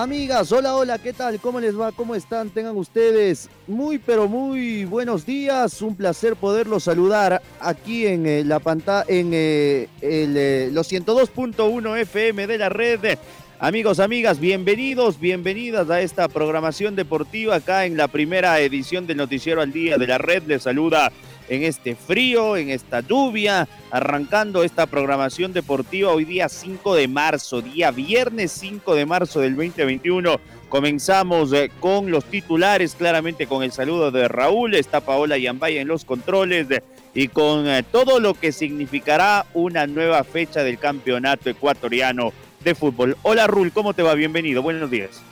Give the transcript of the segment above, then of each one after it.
Amigas, hola, hola, ¿qué tal? ¿Cómo les va? ¿Cómo están? Tengan ustedes muy, pero muy buenos días. Un placer poderlos saludar aquí en eh, la pantalla, en eh, eh, los 102.1 FM de la red. Amigos, amigas, bienvenidos, bienvenidas a esta programación deportiva acá en la primera edición del Noticiero al Día de la Red. Les saluda en este frío, en esta lluvia, arrancando esta programación deportiva hoy día 5 de marzo, día viernes 5 de marzo del 2021. Comenzamos eh, con los titulares, claramente con el saludo de Raúl, está Paola Yambaya en los controles y con eh, todo lo que significará una nueva fecha del campeonato ecuatoriano de fútbol. Hola Raúl, ¿cómo te va? Bienvenido, buenos días.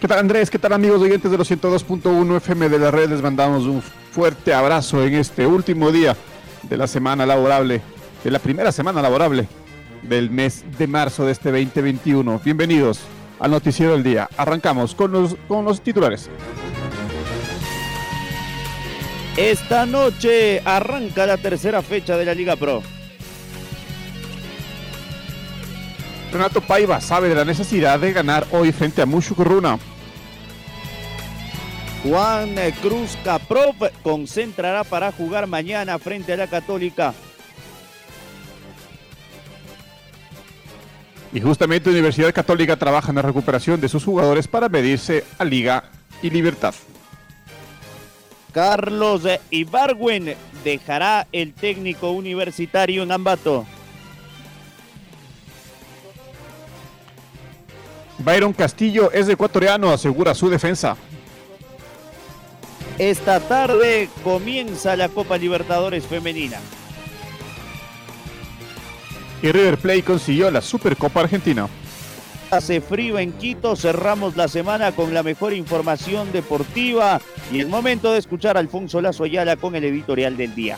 ¿Qué tal Andrés? ¿Qué tal amigos oyentes de los 102.1 FM de la red? Les mandamos un fuerte abrazo en este último día de la semana laborable, de la primera semana laborable del mes de marzo de este 2021. Bienvenidos al Noticiero del Día. Arrancamos con los, con los titulares. Esta noche arranca la tercera fecha de la Liga Pro. Renato Paiva sabe de la necesidad de ganar hoy frente a Mushukuruna. Juan Cruz Caprov concentrará para jugar mañana frente a la Católica. Y justamente Universidad Católica trabaja en la recuperación de sus jugadores para medirse a Liga y Libertad. Carlos Ibargüen dejará el técnico universitario en Ambato. Byron Castillo es ecuatoriano, asegura su defensa. Esta tarde comienza la Copa Libertadores Femenina. Y River Plate consiguió la Supercopa Argentina. Hace frío en Quito, cerramos la semana con la mejor información deportiva y el momento de escuchar a Alfonso Lazo Ayala con el editorial del día.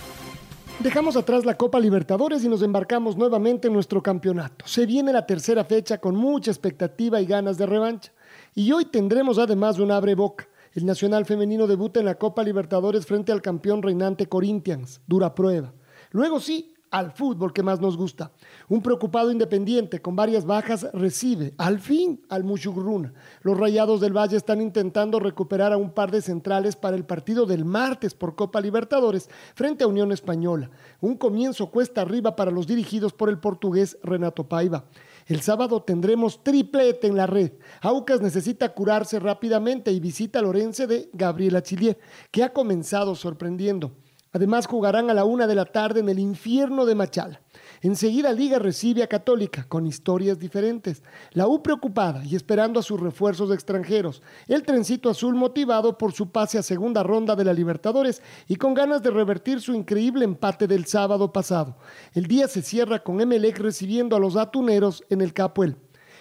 Dejamos atrás la Copa Libertadores y nos embarcamos nuevamente en nuestro campeonato. Se viene la tercera fecha con mucha expectativa y ganas de revancha. Y hoy tendremos además un abre boca. El Nacional Femenino debuta en la Copa Libertadores frente al campeón reinante Corinthians. Dura prueba. Luego sí, al fútbol que más nos gusta. Un preocupado independiente con varias bajas recibe al fin al Mushugruna. Los Rayados del Valle están intentando recuperar a un par de centrales para el partido del martes por Copa Libertadores frente a Unión Española. Un comienzo cuesta arriba para los dirigidos por el portugués Renato Paiva. El sábado tendremos triplete en la red. Aucas necesita curarse rápidamente y visita a Lorense de Gabriela Chilier, que ha comenzado sorprendiendo. Además jugarán a la una de la tarde en el infierno de Machala. Enseguida Liga recibe a Católica con historias diferentes. La U preocupada y esperando a sus refuerzos extranjeros. El trencito azul motivado por su pase a segunda ronda de la Libertadores y con ganas de revertir su increíble empate del sábado pasado. El día se cierra con Emelec recibiendo a los atuneros en el Capuel.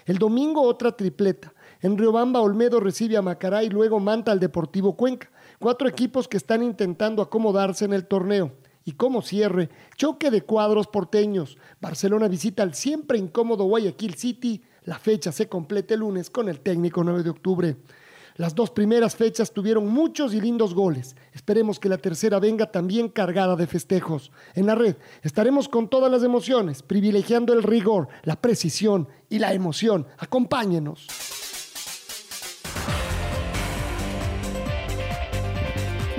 El domingo otra tripleta. En Riobamba Olmedo recibe a Macará y luego manta al Deportivo Cuenca. Cuatro equipos que están intentando acomodarse en el torneo. Y como cierre, choque de cuadros porteños. Barcelona visita al siempre incómodo Guayaquil City. La fecha se completa el lunes con el técnico 9 de octubre. Las dos primeras fechas tuvieron muchos y lindos goles. Esperemos que la tercera venga también cargada de festejos. En la red estaremos con todas las emociones, privilegiando el rigor, la precisión y la emoción. Acompáñenos.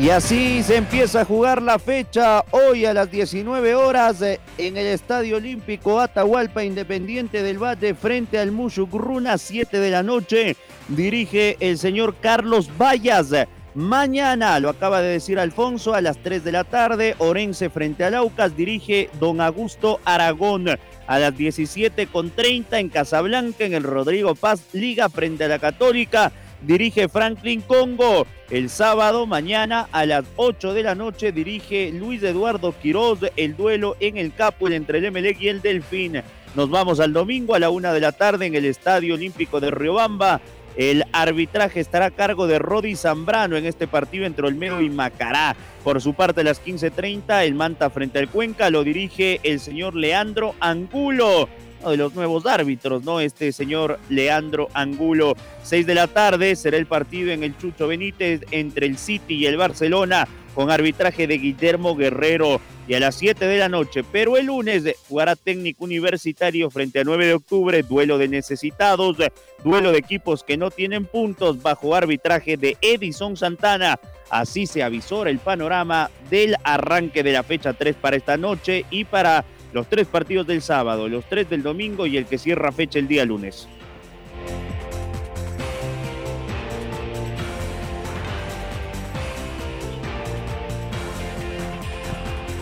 Y así se empieza a jugar la fecha hoy a las 19 horas eh, en el Estadio Olímpico Atahualpa Independiente del Valle frente al Mushugruna, 7 de la noche. Dirige el señor Carlos Vallas. Mañana, lo acaba de decir Alfonso, a las 3 de la tarde, Orense frente al Aucas dirige don Augusto Aragón. a las 17.30 en Casablanca, en el Rodrigo Paz Liga frente a la Católica. Dirige Franklin Congo. El sábado, mañana a las 8 de la noche, dirige Luis Eduardo Quiroz el duelo en el Capo entre el Emelec y el Delfín. Nos vamos al domingo a la una de la tarde en el Estadio Olímpico de Riobamba. El arbitraje estará a cargo de Rodi Zambrano en este partido entre Olmedo y Macará. Por su parte, a las 15.30, el Manta frente al Cuenca lo dirige el señor Leandro Angulo. De los nuevos árbitros, ¿no? Este señor Leandro Angulo. Seis de la tarde será el partido en el Chucho Benítez entre el City y el Barcelona con arbitraje de Guillermo Guerrero y a las 7 de la noche. Pero el lunes jugará técnico universitario frente a 9 de octubre, duelo de necesitados, duelo de equipos que no tienen puntos bajo arbitraje de Edison Santana. Así se avisora el panorama del arranque de la fecha 3 para esta noche y para los tres partidos del sábado, los tres del domingo y el que cierra fecha el día lunes.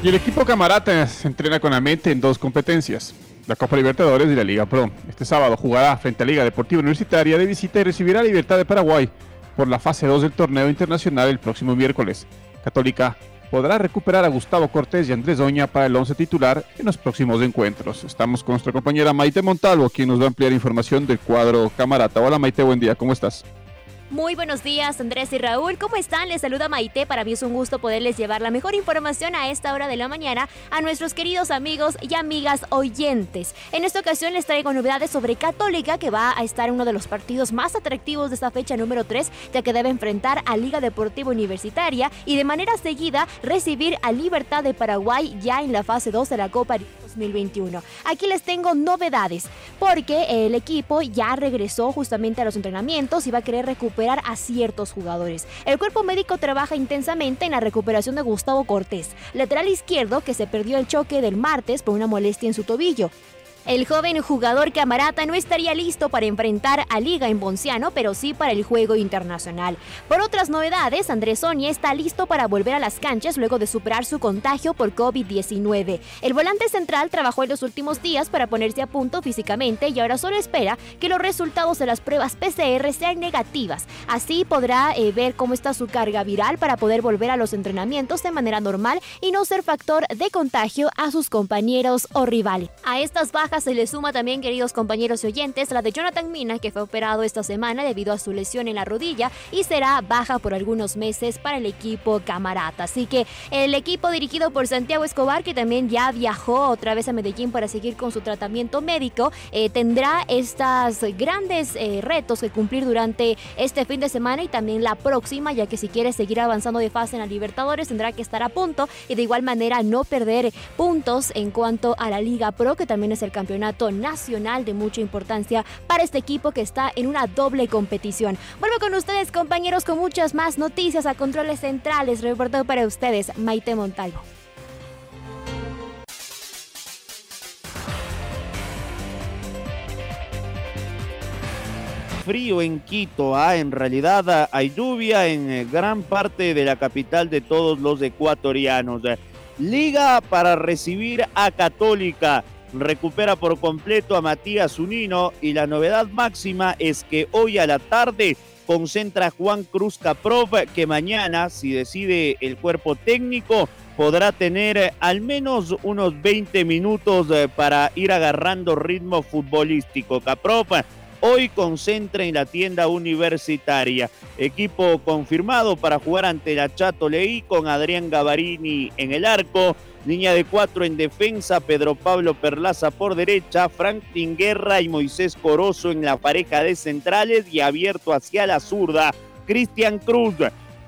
Y el equipo Camarata se entrena con la mente en dos competencias, la Copa Libertadores y la Liga Pro. Este sábado jugará frente a Liga Deportiva Universitaria de visita y recibirá Libertad de Paraguay por la fase 2 del torneo internacional el próximo miércoles. Católica podrá recuperar a Gustavo Cortés y Andrés Doña para el once titular en los próximos encuentros. Estamos con nuestra compañera Maite Montalvo, quien nos va a ampliar información del cuadro Camarata. Hola Maite, buen día, ¿cómo estás? Muy buenos días, Andrés y Raúl. ¿Cómo están? Les saluda Maite. Para mí es un gusto poderles llevar la mejor información a esta hora de la mañana a nuestros queridos amigos y amigas oyentes. En esta ocasión les traigo novedades sobre Católica, que va a estar uno de los partidos más atractivos de esta fecha número 3, ya que debe enfrentar a Liga Deportiva Universitaria y de manera seguida recibir a Libertad de Paraguay ya en la fase 2 de la Copa 2021. Aquí les tengo novedades, porque el equipo ya regresó justamente a los entrenamientos y va a querer recuperar a ciertos jugadores. El cuerpo médico trabaja intensamente en la recuperación de Gustavo Cortés, lateral izquierdo que se perdió el choque del martes por una molestia en su tobillo. El joven jugador camarata no estaría listo para enfrentar a Liga en Bonciano, pero sí para el juego internacional. Por otras novedades, Andrés Sonia está listo para volver a las canchas luego de superar su contagio por COVID-19. El volante central trabajó en los últimos días para ponerse a punto físicamente y ahora solo espera que los resultados de las pruebas PCR sean negativas. Así podrá eh, ver cómo está su carga viral para poder volver a los entrenamientos de manera normal y no ser factor de contagio a sus compañeros o rivales. A estas bajas se le suma también, queridos compañeros y oyentes, la de Jonathan Mina, que fue operado esta semana debido a su lesión en la rodilla y será baja por algunos meses para el equipo Camarata. Así que el equipo dirigido por Santiago Escobar, que también ya viajó otra vez a Medellín para seguir con su tratamiento médico, eh, tendrá estos grandes eh, retos que cumplir durante este fin de semana y también la próxima, ya que si quiere seguir avanzando de fase en la Libertadores tendrá que estar a punto y de igual manera no perder puntos en cuanto a la Liga Pro, que también es el campeonato nacional de mucha importancia para este equipo que está en una doble competición. Vuelvo con ustedes, compañeros, con muchas más noticias a controles centrales. Reportado para ustedes, Maite Montalvo. frío en Quito, ah, en realidad ah, hay lluvia en eh, gran parte de la capital de todos los ecuatorianos. Liga para recibir a Católica recupera por completo a Matías Unino y la novedad máxima es que hoy a la tarde concentra Juan Cruz Caprov que mañana, si decide el cuerpo técnico, podrá tener eh, al menos unos 20 minutos eh, para ir agarrando ritmo futbolístico. Caprov hoy concentra en la tienda universitaria. Equipo confirmado para jugar ante la Chato Leí con Adrián Gavarini en el arco. Línea de cuatro en defensa, Pedro Pablo Perlaza por derecha, Franklin Guerra y Moisés Corozo en la pareja de centrales y abierto hacia la zurda, Cristian Cruz.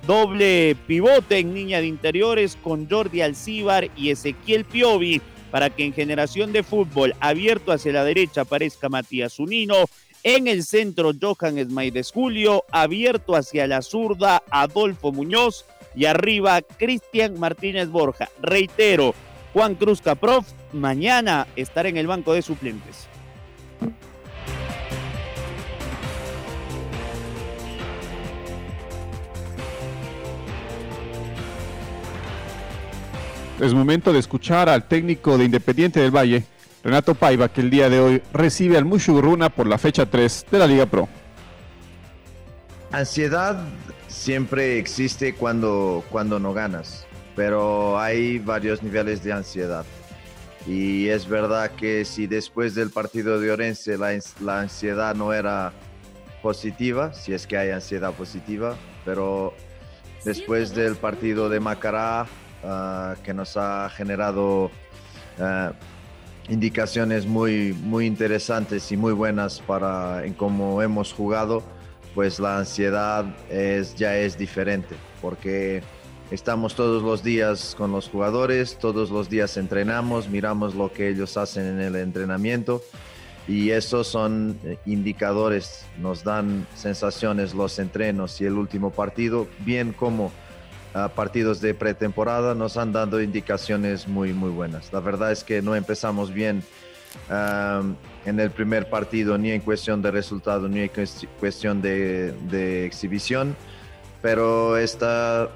Doble pivote en línea de interiores con Jordi Alcíbar y Ezequiel Piovi para que en generación de fútbol abierto hacia la derecha aparezca Matías Unino en el centro, Johan Esmaides Julio, abierto hacia la zurda, Adolfo Muñoz y arriba, Cristian Martínez Borja. Reitero, Juan Cruz Caprof, mañana estará en el banco de suplentes. Es momento de escuchar al técnico de Independiente del Valle, Renato Paiva, que el día de hoy recibe al Mushuguruna por la fecha 3 de la Liga Pro. Ansiedad siempre existe cuando, cuando no ganas, pero hay varios niveles de ansiedad. Y es verdad que si después del partido de Orense la, la ansiedad no era positiva, si es que hay ansiedad positiva, pero después del partido de Macará, ah, que nos ha generado ah, indicaciones muy, muy interesantes y muy buenas para en cómo hemos jugado, pues la ansiedad es, ya es diferente, porque estamos todos los días con los jugadores, todos los días entrenamos, miramos lo que ellos hacen en el entrenamiento y esos son indicadores, nos dan sensaciones los entrenos y el último partido, bien como partidos de pretemporada, nos han dado indicaciones muy, muy buenas. La verdad es que no empezamos bien en el primer partido, ni en cuestión de resultado, ni en cuestión de, de exhibición, pero esta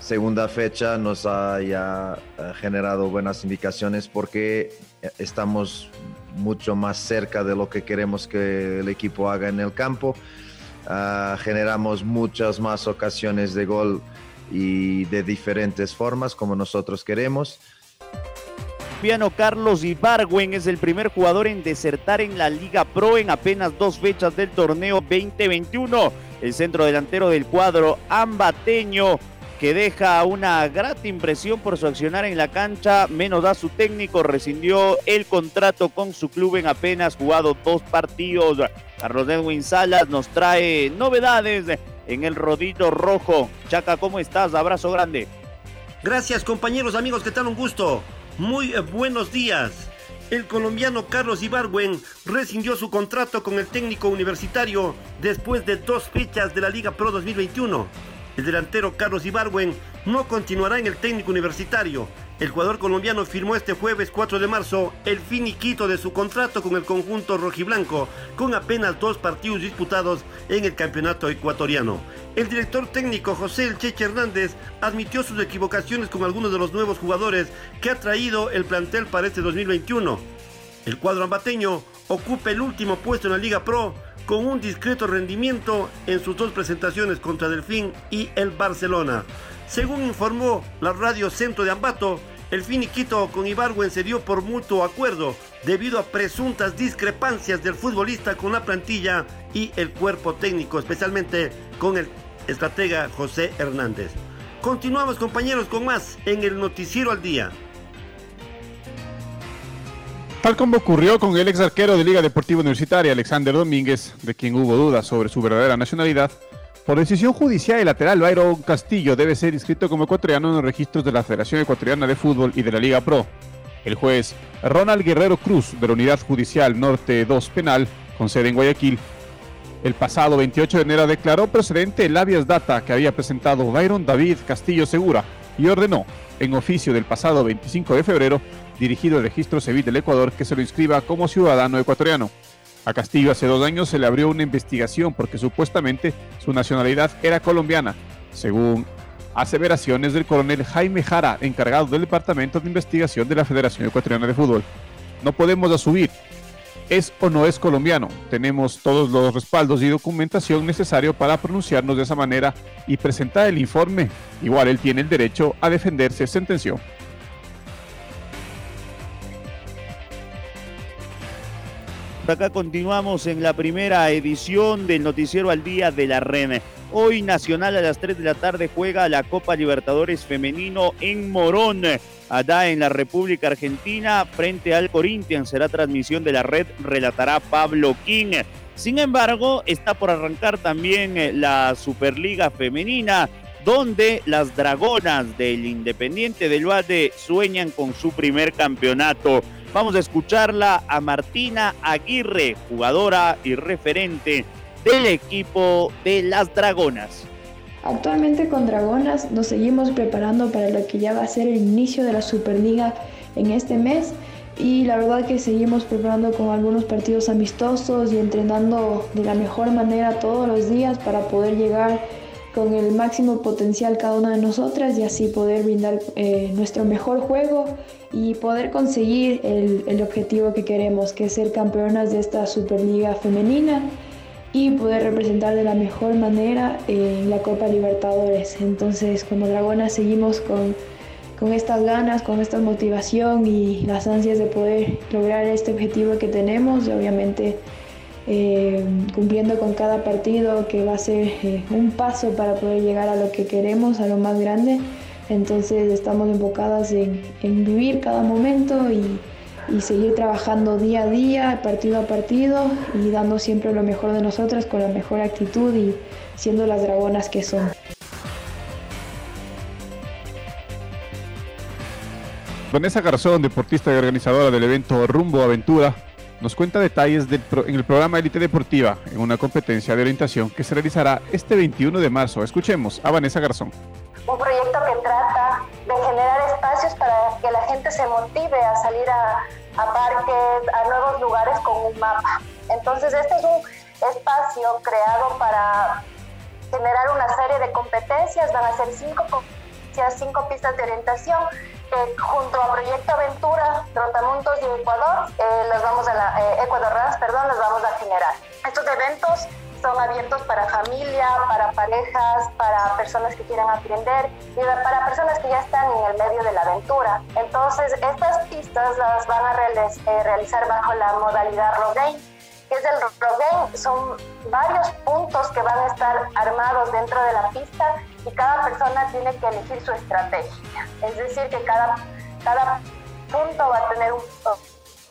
segunda fecha nos ha ya eh, generado buenas indicaciones porque eh, estamos mucho más cerca de lo que queremos que el equipo haga en el campo. Ah, generamos muchas más ocasiones de gol y de diferentes formas como nosotros queremos. Piano Carlos Ibargüen es el primer jugador en desertar en la Liga Pro en apenas dos fechas del torneo 2021. El centro delantero del cuadro ambateño que deja una grata impresión por su accionar en la cancha, menos da su técnico, rescindió el contrato con su club en apenas jugado dos partidos. Carlos Edwin Salas nos trae novedades en el rodito rojo. Chaca, ¿cómo estás? Abrazo grande. Gracias compañeros, amigos, ¿qué tal? Un gusto. Muy eh, buenos días. El colombiano Carlos Ibargüen rescindió su contrato con el técnico universitario después de dos fechas de la Liga Pro 2021. El delantero Carlos Ibarwen no continuará en el técnico universitario. El jugador colombiano firmó este jueves 4 de marzo el finiquito de su contrato con el conjunto rojiblanco, con apenas dos partidos disputados en el campeonato ecuatoriano. El director técnico José El Cheche Hernández admitió sus equivocaciones con algunos de los nuevos jugadores que ha traído el plantel para este 2021. El cuadro ambateño ocupa el último puesto en la Liga Pro con un discreto rendimiento en sus dos presentaciones contra Delfín y el Barcelona. Según informó la radio Centro de Ambato, el finiquito con Ibargüen se dio por mutuo acuerdo debido a presuntas discrepancias del futbolista con la plantilla y el cuerpo técnico, especialmente con el estratega José Hernández. Continuamos compañeros con más en el Noticiero al Día. Tal como ocurrió con el ex arquero de Liga Deportiva Universitaria, Alexander Domínguez, de quien hubo dudas sobre su verdadera nacionalidad, por decisión judicial el lateral Byron Castillo debe ser inscrito como ecuatoriano en los registros de la Federación Ecuatoriana de Fútbol y de la Liga Pro. El juez Ronald Guerrero Cruz, de la Unidad Judicial Norte 2 Penal, con sede en Guayaquil, el pasado 28 de enero declaró procedente el habeas data que había presentado Byron David Castillo Segura y ordenó, en oficio del pasado 25 de febrero, dirigido al registro civil del Ecuador, que se lo inscriba como ciudadano ecuatoriano. A Castillo hace dos años se le abrió una investigación porque supuestamente su nacionalidad era colombiana, según aseveraciones del coronel Jaime Jara, encargado del Departamento de Investigación de la Federación Ecuatoriana de Fútbol. No podemos asumir, es o no es colombiano. Tenemos todos los respaldos y documentación necesario para pronunciarnos de esa manera y presentar el informe. Igual él tiene el derecho a defenderse, sentenció. Acá continuamos en la primera edición del Noticiero al Día de la REN. Hoy Nacional a las 3 de la tarde juega la Copa Libertadores Femenino en Morón, allá en la República Argentina, frente al Corinthians. Será transmisión de la red, relatará Pablo King. Sin embargo, está por arrancar también eh, la Superliga Femenina, donde las Dragonas del Independiente del Valle sueñan con su primer campeonato. Vamos a escucharla a Martina Aguirre, jugadora y referente del equipo de las Dragonas. Actualmente con Dragonas nos seguimos preparando para lo que ya va a ser el inicio de la Superliga en este mes y la verdad que seguimos preparando con algunos partidos amistosos y entrenando de la mejor manera todos los días para poder llegar con el máximo potencial cada una de nosotras y así poder brindar eh, nuestro mejor juego y poder conseguir el, objetivo que queremos, que es ser campeonas de esta Superliga femenina y poder representar de la mejor manera en la Copa Libertadores. Entonces, como Dragona seguimos con, con estas ganas, con esta motivación y las ansias de poder lograr este objetivo que tenemos y obviamente eh, cumpliendo con cada partido que va a ser eh, un paso para poder llegar a lo que queremos, a lo más grande. Entonces estamos enfocadas en, vivir cada momento y, y seguir trabajando día a día, partido a partido y dando siempre lo mejor de nosotras con la mejor actitud y siendo las dragonas que son. Vanessa Garzón, deportista y organizadora del evento Rumbo Aventura, nos cuenta detalles del en el programa Elite Deportiva en una competencia de orientación que se realizará este 21 de marzo. Escuchemos a Vanessa Garzón. Un proyecto que trata de generar espacios para que la gente se motive a salir a, parques, a nuevos lugares con un mapa. Entonces este es un espacio creado para generar una serie de competencias, van a ser cinco cinco pistas de orientación junto a Proyecto Aventura, Trotamundos y Ecuador, eh, las vamos a la, eh, Ecuador perdón, las vamos a generar. Estos eventos son abiertos para familia, para parejas, para personas que quieran aprender y para personas que ya están en el medio de la aventura. Entonces, estas pistas las van a eh, realizar bajo la modalidad rogue, que es el rogue, son varios puntos que van a estar armados dentro de la pista y cada persona tiene que elegir su estrategia. Es decir, que cada, cada punto va a tener un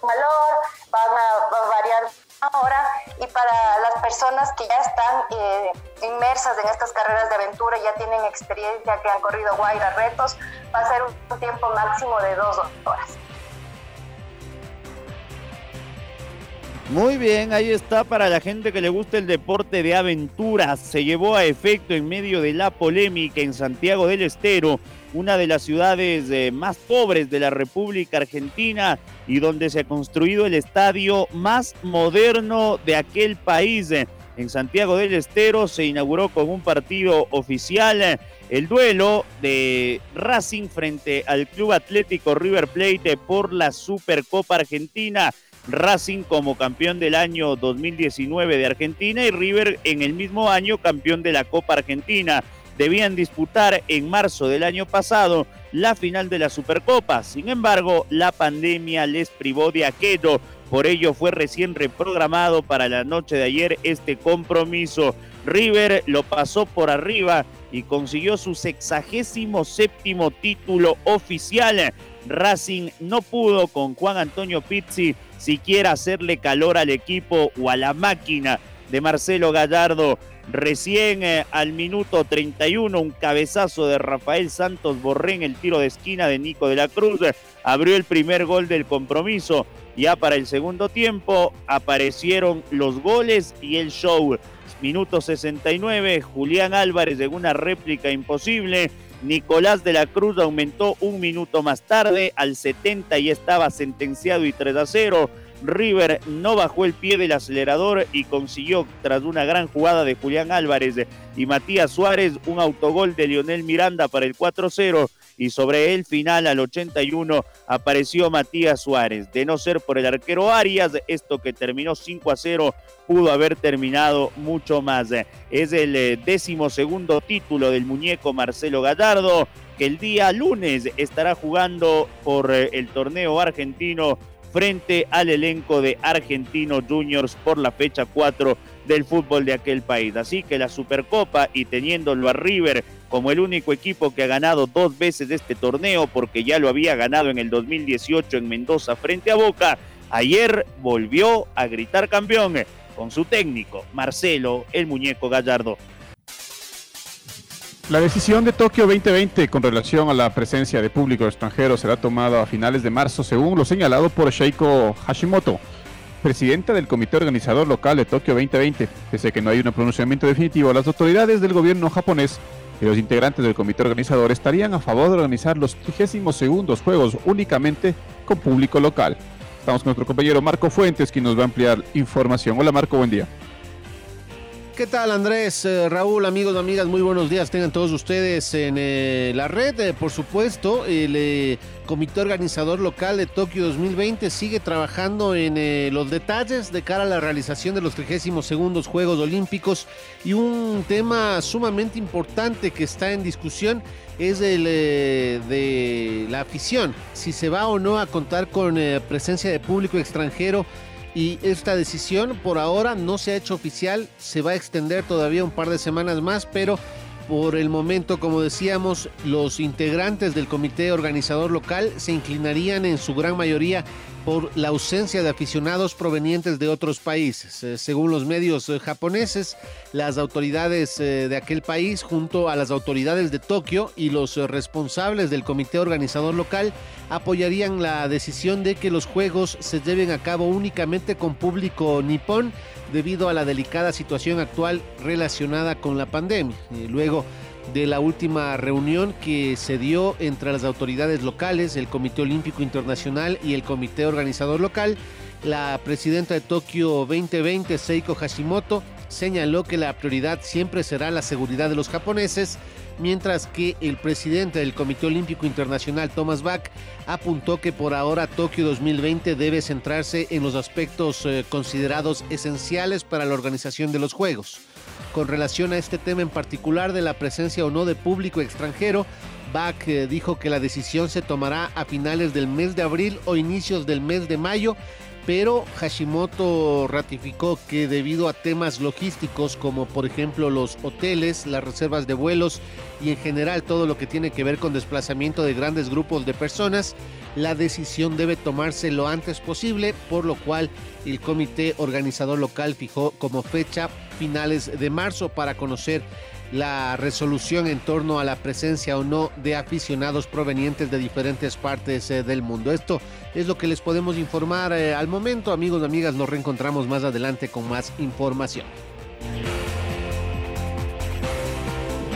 valor, van a variar ahora y para las personas que ya están eh, inmersas en estas carreras de aventura, ya tienen experiencia, que han corrido Guaira retos, va a ser un tiempo máximo de dos horas. Muy bien, ahí está para la gente que le gusta el deporte de aventuras. Se llevó a efecto en medio de la polémica en Santiago del Estero una de las ciudades eh, más pobres de la República Argentina y donde se ha construido el estadio más moderno de aquel país. En Santiago del Estero se inauguró con un partido oficial el duelo de Racing frente al Club Atlético River Plate por la Supercopa Argentina. Racing como campeón del año 2019 de Argentina y River en el mismo año campeón de la Copa Argentina debían disputar en marzo del año pasado la final de la Supercopa. Sin embargo, la pandemia les privó de aquello. Por ello fue recién reprogramado para la noche de ayer este compromiso. River lo pasó por arriba y consiguió su sexagésimo séptimo título oficial. Racing no pudo con Juan Antonio Pizzi siquiera hacerle calor al equipo o a la máquina de Marcelo Gallardo. Recién eh, al minuto 31, un cabezazo de Rafael Santos Borré en el tiro de esquina de Nico de la Cruz abrió el primer gol del compromiso. Ya para el segundo tiempo aparecieron los goles y el show. Minuto 69, Julián Álvarez de una réplica imposible. Nicolás de la Cruz aumentó un minuto más tarde, al 70 y estaba sentenciado y 3 a 0. River no bajó el pie del acelerador y consiguió, tras una gran jugada de Julián Álvarez y Matías Suárez, un autogol de Lionel Miranda para el 4-0 y sobre el final al 81 apareció Matías Suárez. De no ser por el arquero Arias, esto que terminó 5 a 0 pudo haber terminado mucho más. Es el eh, décimo segundo título del muñeco Marcelo Gallardo, que el día lunes estará jugando por eh, el torneo argentino frente al elenco de Argentinos Juniors por la fecha 4 del fútbol de aquel país. Así que la Supercopa y teniéndolo a River como el único equipo que ha ganado dos veces este torneo porque ya lo había ganado en el 2018 en Mendoza frente a Boca, ayer volvió a gritar campeón con su técnico Marcelo el Muñeco Gallardo. La decisión de Tokio 2020 con relación a la presencia de público extranjero será tomada a finales de marzo, según lo señalado por Sheiko Hashimoto, presidenta del comité organizador local de Tokio 2020. Pese a que no hay un pronunciamiento definitivo, las autoridades del gobierno japonés y los integrantes del comité organizador estarían a favor de organizar los 32 segundos Juegos únicamente con público local. Estamos con nuestro compañero Marco Fuentes, quien nos va a ampliar información. Hola Marco, buen día. ¿Qué tal Andrés, eh, Raúl, amigos, amigas? Muy buenos días. Tengan todos ustedes en eh, la red. Eh, por supuesto, el comité organizador local de Tokio 2020 sigue trabajando en los detalles de cara a la realización de los 32 Juegos Olímpicos y un tema sumamente importante que está en discusión es el de la afición, si se va o no a contar con presencia de público extranjero y esta decisión por ahora no se ha hecho oficial, se va a extender todavía un par de semanas más, pero por el momento, como decíamos, los integrantes del comité organizador local se inclinarían en su gran mayoría por la ausencia de aficionados provenientes de otros países. Eh, según los medios eh, japoneses, las autoridades eh, de aquel país, junto a las autoridades de Tokio y los responsables del comité organizador local, apoyarían la decisión de que los juegos se lleven a cabo únicamente con público nipón debido a la delicada situación actual relacionada con la pandemia. luego de la última reunión que se dio entre las autoridades locales, el Comité Olímpico Internacional y el Comité Organizador Local, la presidenta de Tokio 2020, Seiko Hashimoto, señaló que la prioridad siempre será la seguridad de los japoneses, mientras que el presidente del Comité Olímpico Internacional, Thomas Bach, apuntó que por ahora Tokio 2020 debe centrarse en los aspectos eh, considerados esenciales para la organización de los Juegos con relación a este tema en particular de la presencia o no de público extranjero. Bach eh, dijo que la decisión se tomará a finales del mes de abril o inicios del mes de mayo, pero Hashimoto ratificó que debido a temas logísticos como por ejemplo los hoteles, las reservas de vuelos y en general todo lo que tiene que ver con desplazamiento de grandes grupos de personas, la decisión debe tomarse lo antes posible, por lo cual el comité organizador local fijó como fecha finales de marzo para conocer la resolución en torno a la presencia o no de aficionados provenientes de diferentes partes eh, del mundo. Esto es lo que les podemos informar eh, al momento. Amigos amigas, nos reencontramos más adelante con más información.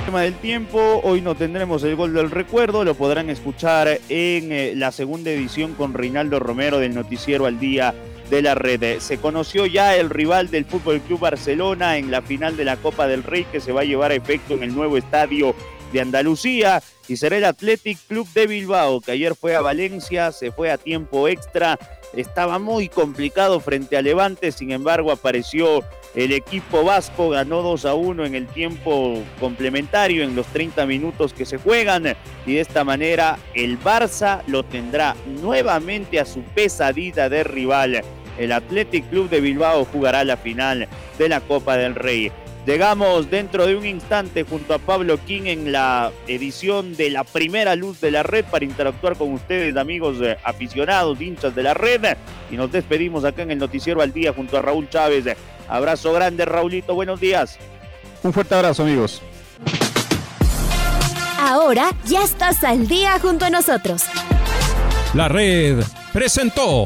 Tema del tiempo, hoy no tendremos el gol del recuerdo, lo podrán escuchar en eh, la segunda edición con Reinaldo Romero del noticiero al día de la red. Se conoció ya el rival del Fútbol Club Barcelona en la final de la Copa del Rey que se va a llevar a efecto en el nuevo estadio de Andalucía y será el Athletic Club de Bilbao que ayer fue a Valencia, se fue a tiempo extra, estaba muy complicado frente a Levante, sin embargo apareció el equipo vasco, ganó 2 a 1 en el tiempo complementario en los 30 minutos que se juegan y de esta manera el Barça lo tendrá nuevamente a su pesadilla de rival el Athletic Club de Bilbao jugará la final de la Copa del Rey. Llegamos dentro de un instante junto a Pablo King en la edición de la primera luz de la red para interactuar con ustedes, amigos eh, aficionados, hinchas de la red. Y nos despedimos acá en el Noticiero al Día junto a Raúl Chávez. Abrazo grande, Raulito, buenos días. Un fuerte abrazo, amigos. Ahora ya estás al día junto a nosotros. La red presentó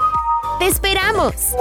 ¡Te esperamos!